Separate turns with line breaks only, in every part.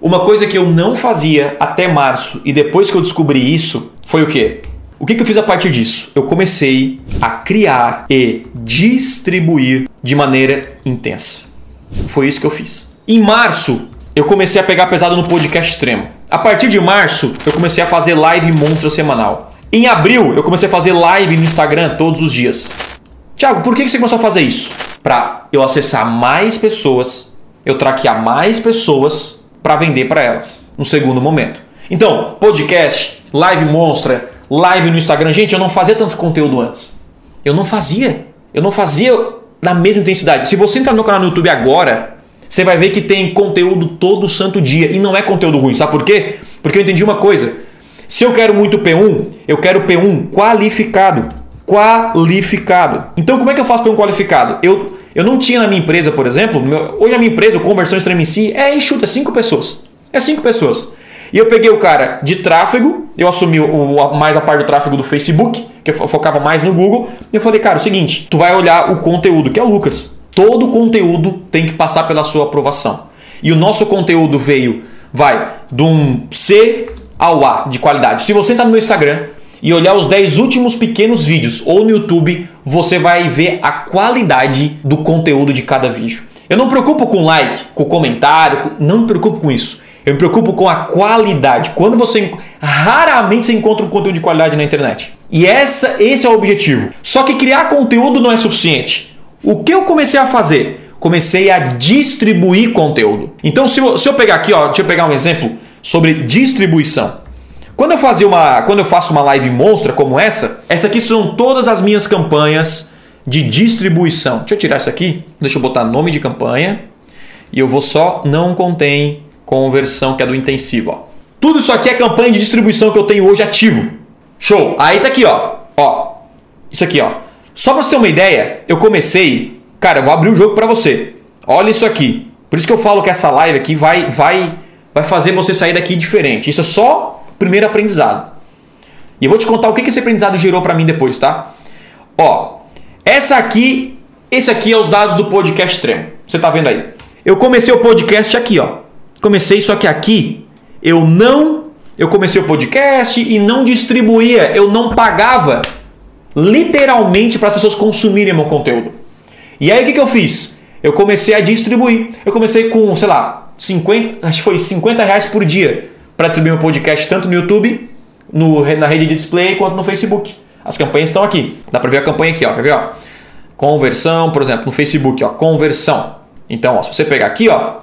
Uma coisa que eu não fazia até março e depois que eu descobri isso foi o quê? O que, que eu fiz a partir disso? Eu comecei a criar e distribuir de maneira intensa. Foi isso que eu fiz. Em março, eu comecei a pegar pesado no podcast extremo. A partir de março, eu comecei a fazer live monstro semanal. Em abril, eu comecei a fazer live no Instagram todos os dias. Tiago, por que você começou a fazer isso? Para eu acessar mais pessoas, eu traquear mais pessoas para vender para elas no segundo momento. Então, podcast, live monstra, live no Instagram. Gente, eu não fazia tanto conteúdo antes. Eu não fazia. Eu não fazia na mesma intensidade. Se você entrar no canal no YouTube agora, você vai ver que tem conteúdo todo santo dia. E não é conteúdo ruim. Sabe por quê? Porque eu entendi uma coisa. Se eu quero muito P1, eu quero P1 qualificado. Qualificado. Então, como é que eu faço P1 qualificado? Eu, eu não tinha na minha empresa, por exemplo, meu, hoje a minha empresa, o Conversão Extrema em si, é enxuta, é 5 pessoas. É 5 pessoas. E eu peguei o cara de tráfego, eu assumi o, mais a parte do tráfego do Facebook, que eu focava mais no Google, e eu falei, cara, é o seguinte, tu vai olhar o conteúdo, que é o Lucas. Todo conteúdo tem que passar pela sua aprovação. E o nosso conteúdo veio, vai, de um C ao A de qualidade. Se você está no meu Instagram e olhar os 10 últimos pequenos vídeos ou no YouTube, você vai ver a qualidade do conteúdo de cada vídeo. Eu não me preocupo com like, com comentário, não me preocupo com isso. Eu me preocupo com a qualidade. Quando você raramente você encontra um conteúdo de qualidade na internet. E essa, esse é o objetivo. Só que criar conteúdo não é suficiente. O que eu comecei a fazer? Comecei a distribuir conteúdo. Então, se eu, se eu pegar aqui, ó, deixa eu pegar um exemplo sobre distribuição. Quando eu fazia uma, quando eu faço uma live monstra como essa, essa aqui são todas as minhas campanhas de distribuição. Deixa eu tirar isso aqui. Deixa eu botar nome de campanha e eu vou só não contém conversão, que é do intensivo. Ó. Tudo isso aqui é campanha de distribuição que eu tenho hoje ativo. Show! Aí tá aqui, ó. ó isso aqui, ó. Só para você ter uma ideia, eu comecei. Cara, eu vou abrir o jogo para você. Olha isso aqui. Por isso que eu falo que essa live aqui vai, vai, vai fazer você sair daqui diferente. Isso é só primeiro aprendizado. E eu vou te contar o que esse aprendizado gerou para mim depois, tá? Ó, essa aqui, esse aqui é os dados do podcast extremo. Você tá vendo aí? Eu comecei o podcast aqui, ó comecei, só que aqui eu não. Eu comecei o podcast e não distribuía, eu não pagava literalmente para as pessoas consumirem meu conteúdo. E aí o que, que eu fiz? Eu comecei a distribuir. Eu comecei com, sei lá, 50, acho que foi 50 reais por dia para distribuir meu podcast tanto no YouTube, no, na rede de display, quanto no Facebook. As campanhas estão aqui. Dá para ver a campanha aqui, ó. Quer ver, ó? Conversão, por exemplo, no Facebook, ó, conversão. Então, ó, se você pegar aqui, ó,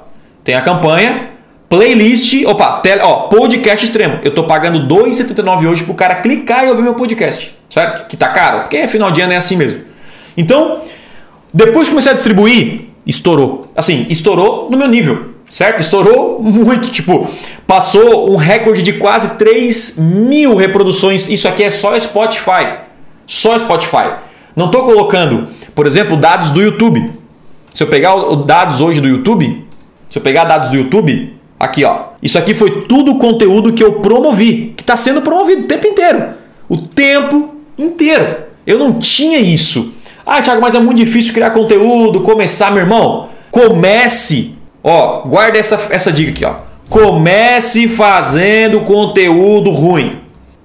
tem a campanha, playlist, opa, tele, ó, podcast extremo. Eu tô pagando R$ 2,79 hoje pro cara clicar e ouvir meu podcast, certo? Que tá caro, porque final de ano é assim mesmo. Então, depois que comecei a distribuir, estourou. Assim, estourou no meu nível, certo? Estourou muito, tipo, passou um recorde de quase 3 mil reproduções. Isso aqui é só Spotify. Só Spotify. Não estou colocando, por exemplo, dados do YouTube. Se eu pegar os dados hoje do YouTube, se eu pegar dados do YouTube, aqui ó, isso aqui foi tudo o conteúdo que eu promovi, que está sendo promovido o tempo inteiro. O tempo inteiro. Eu não tinha isso. Ah, Thiago, mas é muito difícil criar conteúdo, começar, meu irmão. Comece, ó, guarda essa, essa dica aqui, ó. Comece fazendo conteúdo ruim.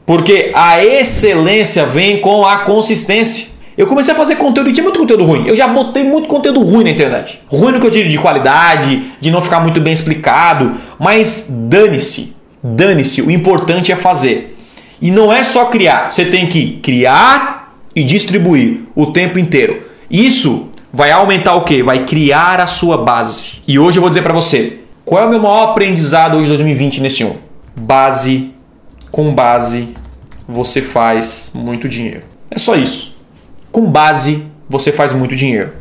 Porque a excelência vem com a consistência. Eu comecei a fazer conteúdo e tinha muito conteúdo ruim. Eu já botei muito conteúdo ruim na internet. Ruim no que eu digo de qualidade, de não ficar muito bem explicado. Mas dane-se. Dane-se. O importante é fazer. E não é só criar. Você tem que criar e distribuir o tempo inteiro. Isso vai aumentar o que? Vai criar a sua base. E hoje eu vou dizer para você. Qual é o meu maior aprendizado hoje 2020 nesse um? Base. Com base você faz muito dinheiro. É só isso com base você faz muito dinheiro.